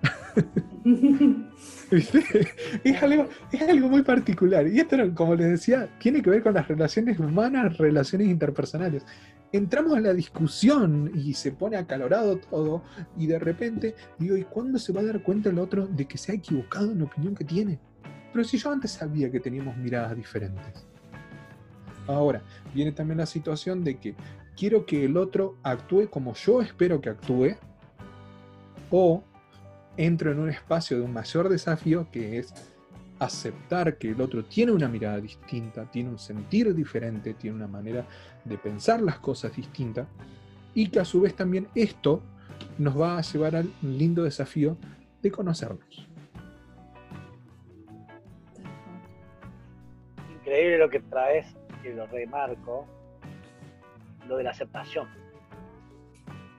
[SPEAKER 3] Es algo, es algo muy particular. Y esto, como les decía, tiene que ver con las relaciones humanas, relaciones interpersonales. Entramos en la discusión y se pone acalorado todo y de repente digo, ¿y cuándo se va a dar cuenta el otro de que se ha equivocado en la opinión que tiene? Pero si yo antes sabía que teníamos miradas diferentes. Ahora, viene también la situación de que quiero que el otro actúe como yo espero que actúe, o entro en un espacio de un mayor desafío que es aceptar que el otro tiene una mirada distinta, tiene un sentir diferente, tiene una manera de pensar las cosas distinta, y que a su vez también esto nos va a llevar al lindo desafío de conocernos.
[SPEAKER 1] Increíble lo que traes, que lo remarco, lo de la aceptación.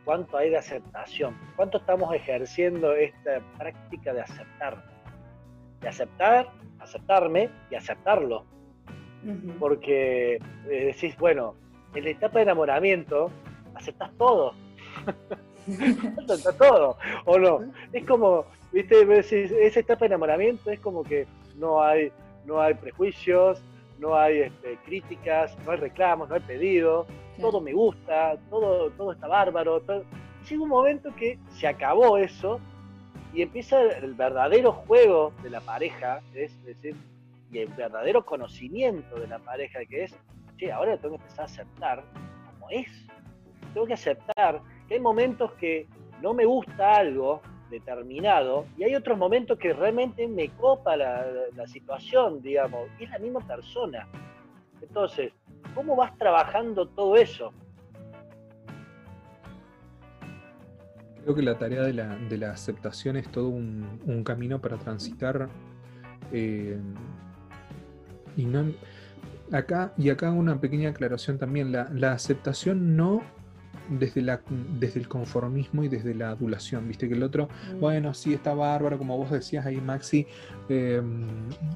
[SPEAKER 1] ¿Cuánto hay de aceptación? ¿Cuánto estamos ejerciendo esta práctica de aceptar? De aceptar, aceptarme y aceptarlo. Porque eh, decís, bueno, en la etapa de enamoramiento aceptas todo. aceptas todo, ¿o no? Es como, viste, esa etapa de enamoramiento es como que no hay, no hay prejuicios, no hay este, críticas, no hay reclamos, no hay pedidos, todo me gusta, todo, todo está bárbaro. Llega un momento que se acabó eso y empieza el verdadero juego de la pareja, es decir, y el verdadero conocimiento de la pareja, que es, che, ahora tengo que empezar a aceptar como es. Tengo que aceptar que hay momentos que no me gusta algo determinado y hay otros momentos que realmente me copa la, la situación, digamos, y es la misma persona. Entonces, ¿cómo vas trabajando todo eso?
[SPEAKER 3] Creo que la tarea de la, aceptación es todo un, camino para transitar. Eh, y no, acá, y acá una pequeña aclaración también. La, aceptación no desde, la, desde el conformismo y desde la adulación. Viste que el otro, mm. bueno, sí está bárbaro, como vos decías ahí, Maxi. Eh,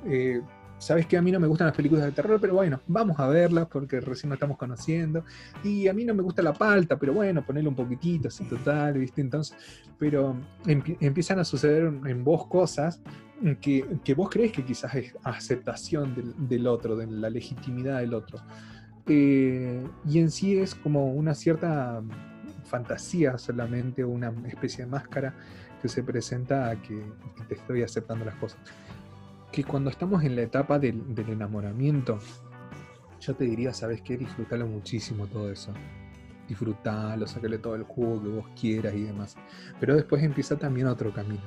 [SPEAKER 3] eh, sabes que a mí no me gustan las películas de terror, pero bueno, vamos a verlas porque recién nos estamos conociendo. Y a mí no me gusta la palta, pero bueno, ponerle un poquitito, así total, ¿viste? Entonces, pero empiezan a suceder en vos cosas que, vos crees que quizás es aceptación del, otro, de la legitimidad del otro. Eh, y en sí es como una cierta fantasía solamente, una especie de máscara que se presenta a que te estoy aceptando las cosas que cuando estamos en la etapa del, enamoramiento, yo te diría, ¿sabes qué? Disfrútalo muchísimo todo eso. Disfrútalo, sácale todo el jugo que vos quieras y demás. Pero después empieza también otro camino.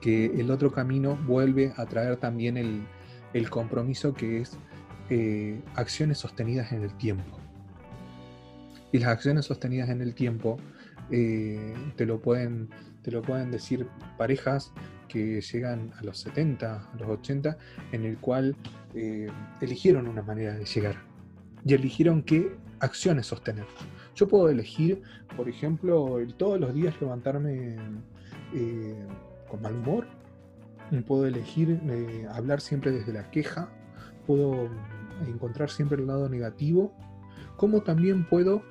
[SPEAKER 3] Que el otro camino vuelve a traer también el, compromiso que es eh, acciones sostenidas en el tiempo. Y las acciones sostenidas en el tiempo eh, te, lo pueden, te lo pueden decir parejas que llegan a los 70, a los 80, en el cual eh, eligieron una manera de llegar. Y eligieron qué acciones sostener. Yo puedo elegir, por ejemplo, todos los días levantarme eh, con mal humor, puedo elegir eh, hablar siempre desde la queja, puedo encontrar siempre el lado negativo, como también puedo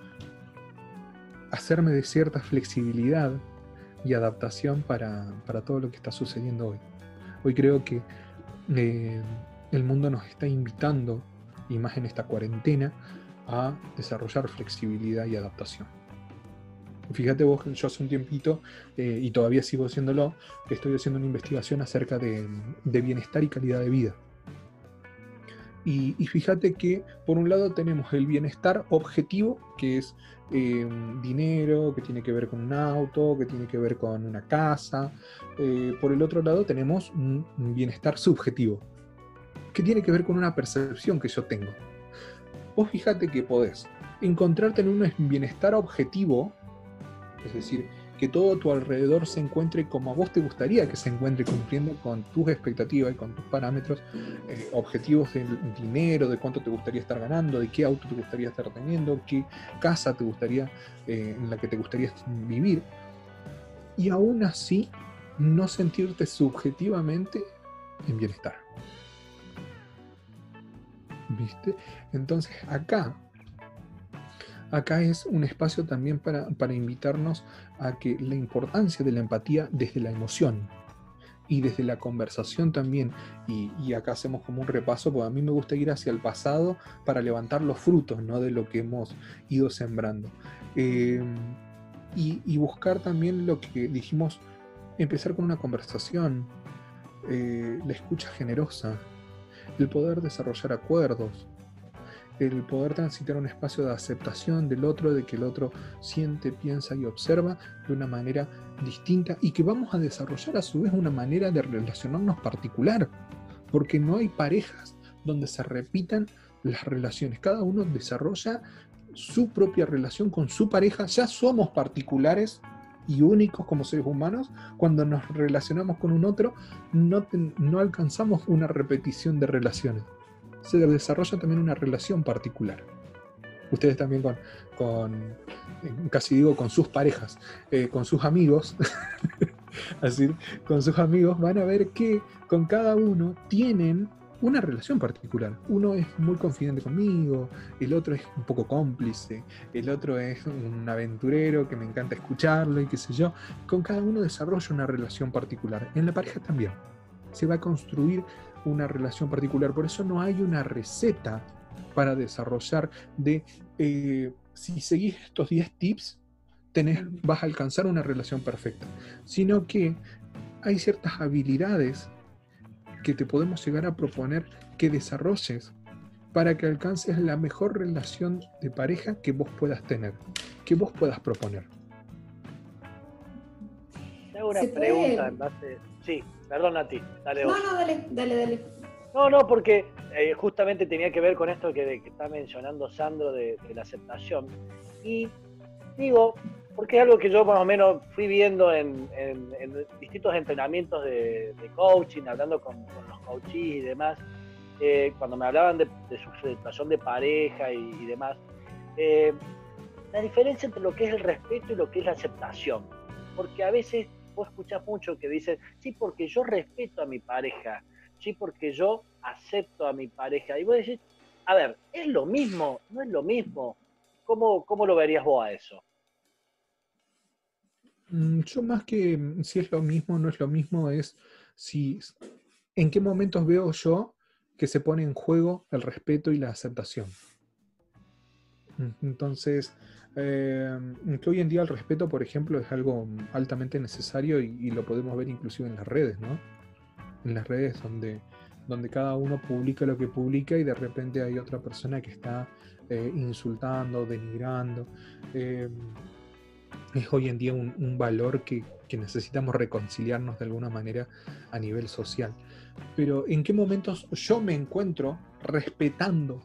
[SPEAKER 3] hacerme de cierta flexibilidad y adaptación para, todo lo que está sucediendo hoy. Hoy creo que eh, el mundo nos está invitando, y más en esta cuarentena, a desarrollar flexibilidad y adaptación. Fíjate vos, yo hace un tiempito, eh, y todavía sigo haciéndolo, estoy haciendo una investigación acerca de bienestar y calidad de vida. Y, fíjate que por un lado tenemos el bienestar objetivo, que es eh, dinero, que tiene que ver con un auto, que tiene que ver con una casa. Eh, por el otro lado tenemos un, bienestar subjetivo, que tiene que ver con una percepción que yo tengo. Vos fíjate que podés encontrarte en un bienestar objetivo, es decir, que todo a tu alrededor se encuentre como a vos te gustaría que se encuentre, cumpliendo con tus expectativas y con tus parámetros, eh, objetivos de dinero, de cuánto te gustaría estar ganando, de qué auto te gustaría estar teniendo, qué casa te gustaría, eh, en la que te gustaría vivir. Y aún así, no sentirte subjetivamente en bienestar. ¿Viste? Entonces acá acá es un espacio también para, invitarnos a que la importancia de la empatía desde la emoción y desde la conversación también, y, acá hacemos como un repaso, porque a mí me gusta ir hacia el pasado para levantar los frutos ¿no? de lo que hemos ido sembrando. Em, y, buscar también lo que dijimos, empezar con una conversación, eh, la escucha generosa, el poder desarrollar acuerdos, el poder transitar un espacio de aceptación del otro, de que el otro siente, piensa y observa de una manera distinta y que vamos a desarrollar a su vez una manera de relacionarnos particular, porque no hay parejas donde se repitan las relaciones, cada uno desarrolla su propia relación con su pareja, ya somos particulares y únicos como seres humanos, cuando nos relacionamos con un otro, no, no alcanzamos una repetición de relaciones se desarrolla también una relación particular. Ustedes también con, con casi digo, con sus parejas, eh, con sus amigos, así, con sus amigos, van a ver que con cada uno tienen una relación particular. Uno es muy confidente conmigo, el otro es un poco cómplice, el otro es un aventurero que me encanta escucharlo y qué sé yo. Con cada uno desarrolla una relación particular. En la pareja también. Se va a construir una relación particular. Por eso no hay una receta para desarrollar de eh, si seguís estos 10 tips, tenés, vas a alcanzar una relación perfecta. Sino que hay ciertas habilidades que te podemos llegar a proponer que desarrolles para que alcances la mejor relación de pareja que vos puedas tener, que vos puedas proponer.
[SPEAKER 1] una pregunta en base. Sí. Perdón a ti,
[SPEAKER 2] dale No, no, dale, dale, dale.
[SPEAKER 1] No, no, porque eh, justamente tenía que ver con esto que, está mencionando Sandro de, la aceptación. Y digo, porque es algo que yo más o menos fui viendo en, distintos entrenamientos de, coaching, hablando con, los coaches y demás, eh, cuando me hablaban de, su situación de pareja y, demás, eh, la diferencia entre lo que es el respeto y lo que es la aceptación. Porque a veces vos escuchás mucho que dicen, sí, porque yo respeto a mi pareja, sí, porque yo acepto a mi pareja. Y vos decís, a ver, ¿es lo mismo? ¿No es lo mismo? ¿Cómo, cómo lo verías vos a eso?
[SPEAKER 3] Mm, yo más que si es lo mismo, no es lo mismo, es si en qué momentos veo yo que se pone en juego el respeto y la aceptación. Entonces, eh, que hoy en día el respeto, por ejemplo, es algo altamente necesario y, lo podemos ver inclusive en las redes, ¿no? En las redes donde, donde cada uno publica lo que publica y de repente hay otra persona que está eh, insultando, denigrando. Eh, es hoy en día un, valor que, que, necesitamos reconciliarnos de alguna manera a nivel social. Pero ¿en qué momentos yo me encuentro respetando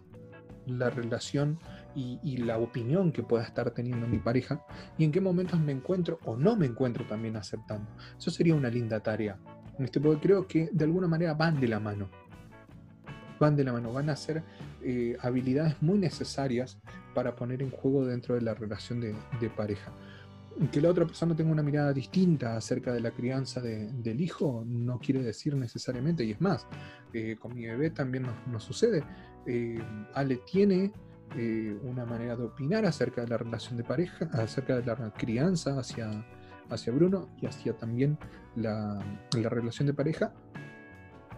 [SPEAKER 3] la relación y, la opinión que pueda estar teniendo mi pareja y en qué momentos me encuentro o no me encuentro también aceptando. Eso sería una linda tarea. Este, porque creo que de alguna manera van de la mano. Van de la mano, van a ser eh, habilidades muy necesarias para poner en juego dentro de la relación de, pareja. Que la otra persona tenga una mirada distinta acerca de la crianza del hijo no quiere decir necesariamente, y es más, eh, con mi bebé también nos, sucede. Eh, Ale tiene eh, una manera de opinar acerca de la relación de pareja, acerca de la crianza hacia, hacia Bruno y hacia también la, relación de pareja.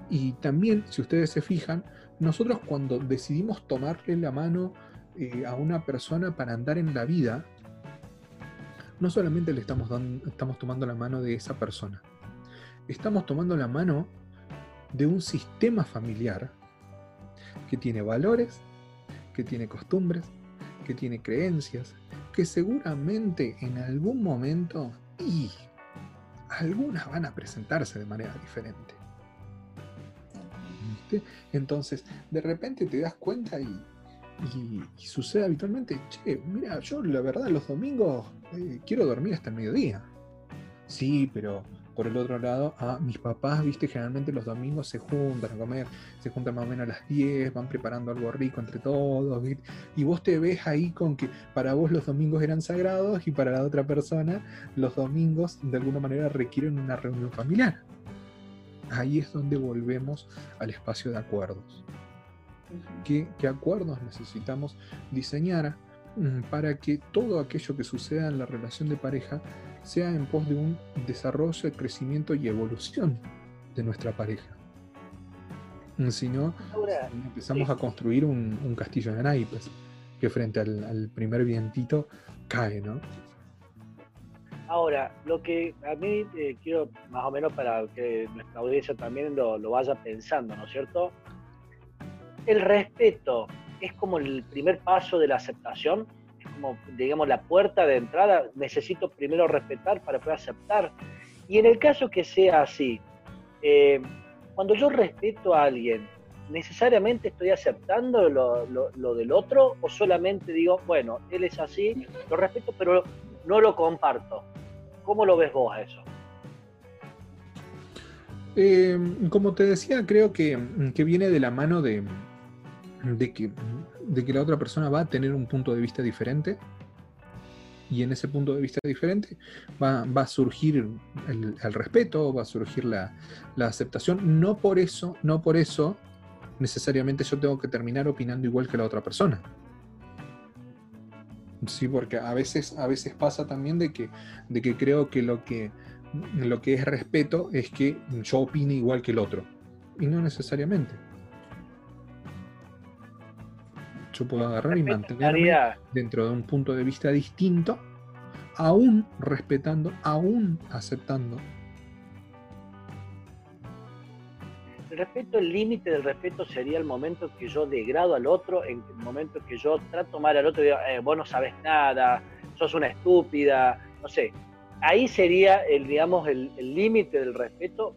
[SPEAKER 3] Y también, si ustedes se fijan, nosotros cuando decidimos tomarle la mano eh, a una persona para andar en la vida, no solamente le estamos, estamos tomando la mano de esa persona, estamos tomando la mano de un sistema familiar que tiene valores, que tiene costumbres, que tiene creencias, que seguramente en algún momento y algunas van a presentarse de manera diferente. Entonces, de repente te das cuenta y, sucede habitualmente, che, mira, yo la verdad los domingos eh, quiero dormir hasta el mediodía. Sí, pero por el otro lado, a mis papás, viste, generalmente los domingos se juntan a comer, se juntan más o menos a las 10, van preparando algo rico entre todos, y vos te ves ahí con que para vos los domingos eran sagrados y para la otra persona los domingos de alguna manera requieren una reunión familiar. Ahí es donde volvemos al espacio de acuerdos. ¿Qué, qué acuerdos necesitamos diseñar mm, para que todo aquello que suceda en la relación de pareja sea en pos de un desarrollo, crecimiento y evolución de nuestra pareja. Si no, empezamos a construir un, castillo de naipes que frente al, primer vientito cae, ¿no?
[SPEAKER 1] Ahora, lo que a mí eh, quiero más o menos para que nuestra audiencia también lo, lo vaya pensando, ¿no es cierto? El respeto es como el primer paso de la aceptación como, digamos, la puerta de entrada, necesito primero respetar para poder aceptar. Y en el caso que sea así, eh, cuando yo respeto a alguien, ¿necesariamente estoy aceptando lo, lo, del otro o solamente digo, bueno, él es así, lo respeto, pero no lo comparto? ¿Cómo lo ves vos eso?
[SPEAKER 3] Eh, como te decía, creo que, que viene de la mano de, de que, de que la otra persona va a tener un punto de vista diferente y en ese punto de vista diferente va, a surgir el, respeto, va a surgir la, aceptación. No por eso, no por eso necesariamente yo tengo que terminar opinando igual que la otra persona. Sí, porque a veces, a veces pasa también de que, de que creo que lo, que lo que es respeto es que yo opine igual que el otro. Y no necesariamente puedo agarrar y mantenerme dentro de un punto de vista distinto, aún respetando, aún aceptando.
[SPEAKER 1] El respeto, el límite del respeto sería el momento que yo degrado al otro, en el momento que yo trato mal al otro y digo, eh, vos no sabes nada, sos una estúpida, no sé. Ahí sería el, digamos, el límite del respeto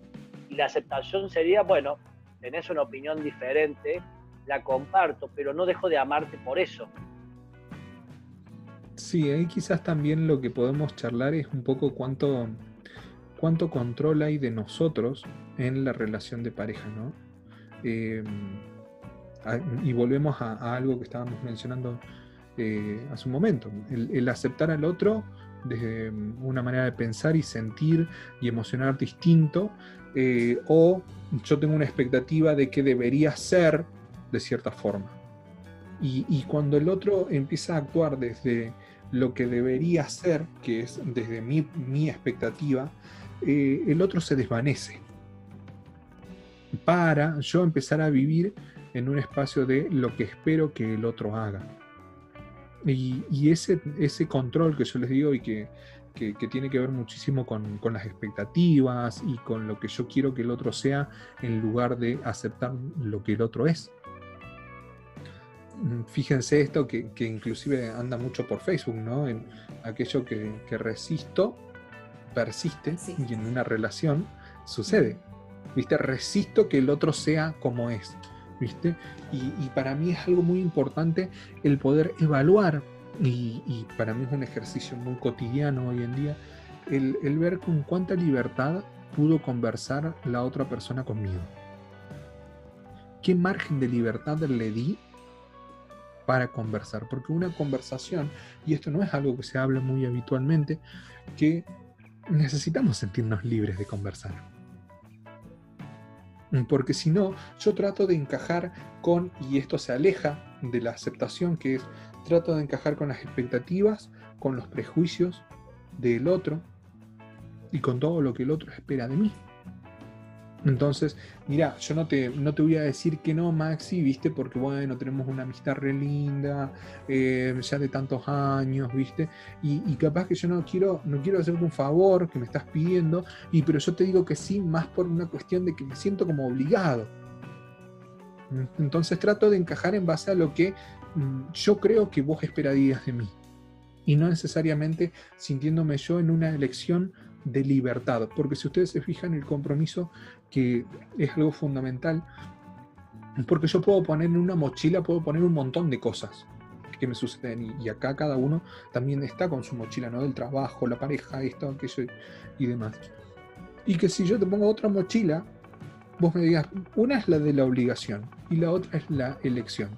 [SPEAKER 1] y la aceptación sería, bueno, tenés una opinión diferente, la comparto, pero no dejo de amarte por eso.
[SPEAKER 3] Sí, ahí quizás también lo que podemos charlar es un poco cuánto, cuánto control hay de nosotros en la relación de pareja, ¿no? Em, y volvemos a, algo que estábamos mencionando eh, hace un momento, el, aceptar al otro desde una manera de pensar y sentir y emocionar distinto, eh, o yo tengo una expectativa de que debería ser de cierta forma. Y, cuando el otro empieza a actuar desde lo que debería ser, que es desde mi, mi expectativa, eh, el otro se desvanece. Para yo empezar a vivir en un espacio de lo que espero que el otro haga. Y, ese, ese control que yo les digo y que, que, tiene que ver muchísimo con, con, las expectativas y con lo que yo quiero que el otro sea en lugar de aceptar lo que el otro es. Mm, fíjense esto que, inclusive anda mucho por Facebook, ¿no? En aquello que, resisto, persiste y en una relación sucede. ¿Viste? Resisto que el otro sea como es. ¿Viste? Y, para mí es algo muy importante el poder evaluar, y, para mí es un ejercicio muy cotidiano hoy en día, el, el ver con cuánta libertad pudo conversar la otra persona conmigo. ¿Qué margen de libertad le di para conversar, porque una conversación, y esto no es algo que se habla muy habitualmente, que necesitamos sentirnos libres de conversar. Porque si no, yo trato de encajar con, y esto se aleja de la aceptación, que es, trato de encajar con las expectativas, con los prejuicios del otro y con todo lo que el otro espera de mí. Entonces, mira, yo no te, no te voy a decir que no, Maxi, viste, porque bueno, tenemos una amistad re linda, eh, ya de tantos años, viste, y, capaz que yo no quiero, no quiero hacerte un favor que me estás pidiendo, y pero yo te digo que sí, más por una cuestión de que me siento como obligado. Entonces trato de encajar en base a lo que mm, yo creo que vos esperarías de mí, y no necesariamente sintiéndome yo en una elección de libertad, porque si ustedes se fijan, el compromiso que es algo fundamental, porque yo puedo poner en una mochila, puedo poner un montón de cosas. que me suceden. Y, acá cada uno también está con su mochila, ¿no? Del trabajo, la pareja, esto, aquello y demás. Y que si yo te pongo otra mochila, vos me digas, una es la de la obligación y la otra es la elección.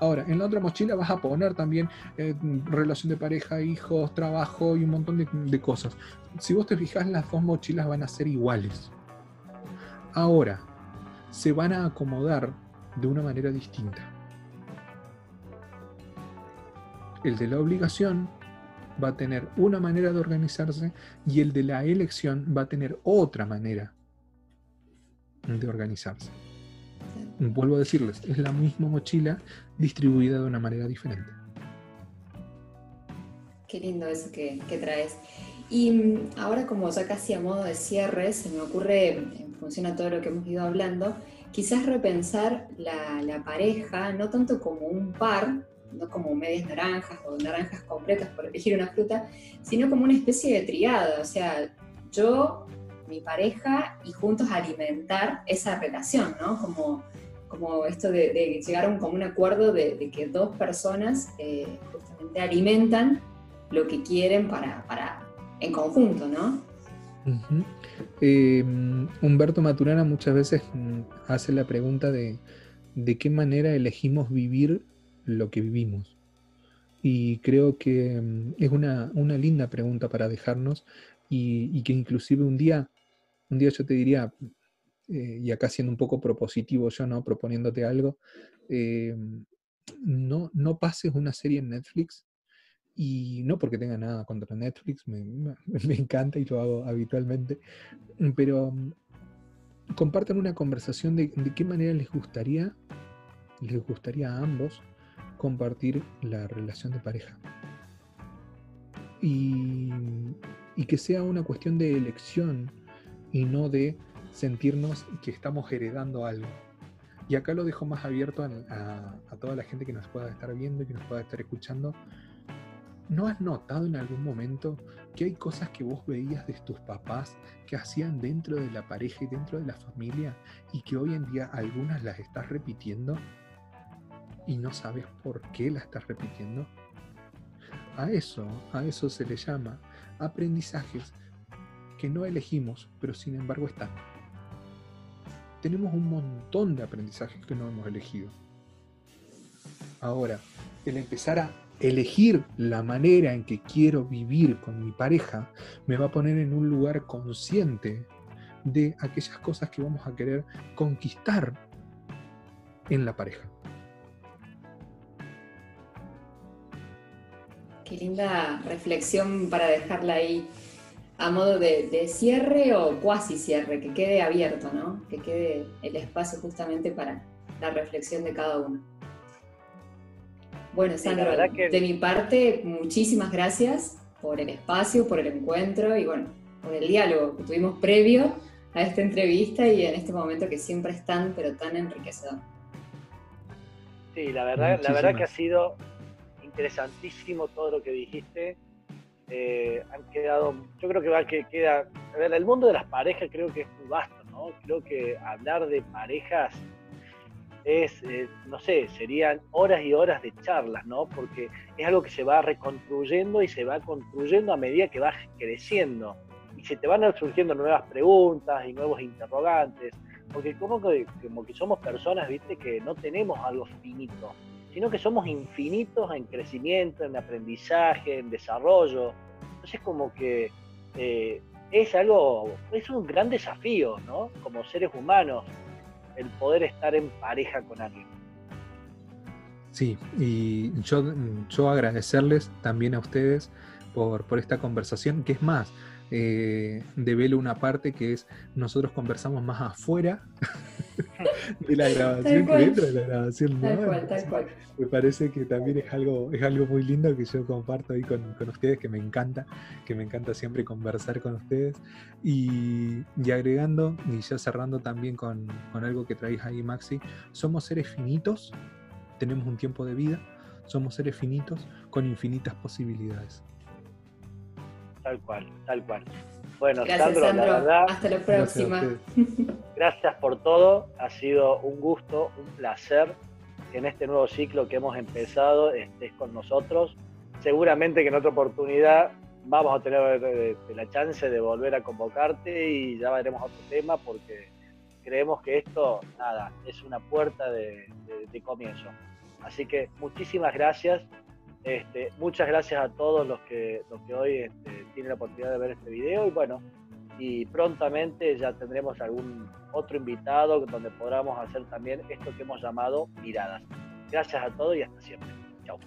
[SPEAKER 3] Ahora, en la otra mochila vas a poner también eh, relación de pareja, hijos, trabajo y un montón de, cosas. Si vos te fijas, las dos mochilas van a ser iguales. Ahora, se van a acomodar de una manera distinta. El de la obligación va a tener una manera de organizarse y el de la elección va a tener otra manera de organizarse. Vuelvo a decirles, es la misma mochila distribuida de una manera diferente.
[SPEAKER 2] Qué lindo eso que, traes. Y ahora como ya casi a modo de cierre, se me ocurre, en función a todo lo que hemos ido hablando, quizás repensar la, pareja no tanto como un par, no como medias naranjas o naranjas completas por elegir una fruta, sino como una especie de triada, o sea, yo, mi pareja y juntos alimentar esa relación, ¿no? Como, como esto de, llegar a un común acuerdo de, que dos personas eh, justamente alimentan lo que quieren para en conjunto, ¿no?
[SPEAKER 3] Em, Humberto Maturana muchas veces mm, hace la pregunta de de qué manera elegimos vivir lo que vivimos. Y creo que mm, es una, linda pregunta para dejarnos y, que inclusive un día, un día yo te diría, eh, y acá siendo un poco propositivo yo, ¿no? Proponiéndote algo, eh, no, no pases una serie en Netflix y no porque tenga nada contra Netflix, me, encanta y lo hago habitualmente, pero mm, compartan una conversación de, qué manera les gustaría, les gustaría a ambos compartir la relación de pareja. Y, que sea una cuestión de elección y no de sentirnos que estamos heredando algo. Y acá lo dejo más abierto a, a, toda la gente que nos pueda estar viendo y que nos pueda estar escuchando. ¿No has notado en algún momento que hay cosas que vos veías de tus papás que hacían dentro de la pareja y dentro de la familia y que hoy en día algunas las estás repitiendo? y no sabes por qué la estás repitiendo? A eso, a eso se le llama aprendizajes que no elegimos, pero sin embargo están. Tenemos un montón de aprendizajes que no hemos elegido. Ahora, el empezar a elegir la manera en que quiero vivir con mi pareja me va a poner en un lugar consciente de aquellas cosas que vamos a querer conquistar en la pareja.
[SPEAKER 2] Qué linda reflexión para dejarla ahí a modo de, cierre o cuasi cierre, que quede abierto, ¿no? Que quede el espacio justamente para la reflexión de cada uno. Bueno, Sandro, de mi parte, muchísimas gracias por el espacio, por el encuentro y bueno, por el diálogo que tuvimos previo a esta entrevista y en este momento que siempre es tan, pero tan enriquecedor.
[SPEAKER 1] Sí, la verdad, la verdad que ha sido interesantísimo todo lo que dijiste. Eh, han quedado, yo creo que va que queda, a ver, el mundo de las parejas creo que es muy vasto, ¿no? Creo que hablar de parejas es, eh, no sé, serían horas y horas de charlas, ¿no? Porque es algo que se va reconstruyendo y se va construyendo a medida que vas creciendo. Y se te van surgiendo nuevas preguntas y nuevos interrogantes, porque como que, como que somos personas, viste, que no tenemos algo finito sino que somos infinitos en crecimiento, en aprendizaje, en desarrollo. Entonces como que eh, es algo, es un gran desafío, ¿no? Como seres humanos, el poder estar en pareja con alguien.
[SPEAKER 3] Sí, y yo, yo agradecerles también a ustedes por, por esta conversación, que es más, eh, develo una parte que es nosotros conversamos más afuera de la grabación que dentro de la grabación. Me parece que también es algo, es algo muy lindo que yo comparto ahí con, ustedes, que me encanta, que me encanta siempre conversar con ustedes. Y, agregando, y ya cerrando también con, con algo que traéis ahí, Maxi, somos seres finitos, tenemos un tiempo de vida, somos seres finitos con infinitas posibilidades.
[SPEAKER 1] Tal cual, tal cual. Bueno, Sandro, la verdad.
[SPEAKER 2] Hasta la próxima.
[SPEAKER 1] Gracias, por todo. Ha sido un gusto, un placer. que en este nuevo ciclo que hemos empezado estés con nosotros. Seguramente que en otra oportunidad vamos a tener eh, la chance de volver a convocarte y ya veremos otro tema porque creemos que esto, nada, es una puerta de, comienzo. Así que muchísimas gracias. Este, muchas gracias a todos los que, los que hoy este, tienen la oportunidad de ver este video y bueno, y prontamente ya tendremos algún otro invitado donde podamos hacer también esto que hemos llamado miradas. Gracias a todos y hasta siempre. Chao.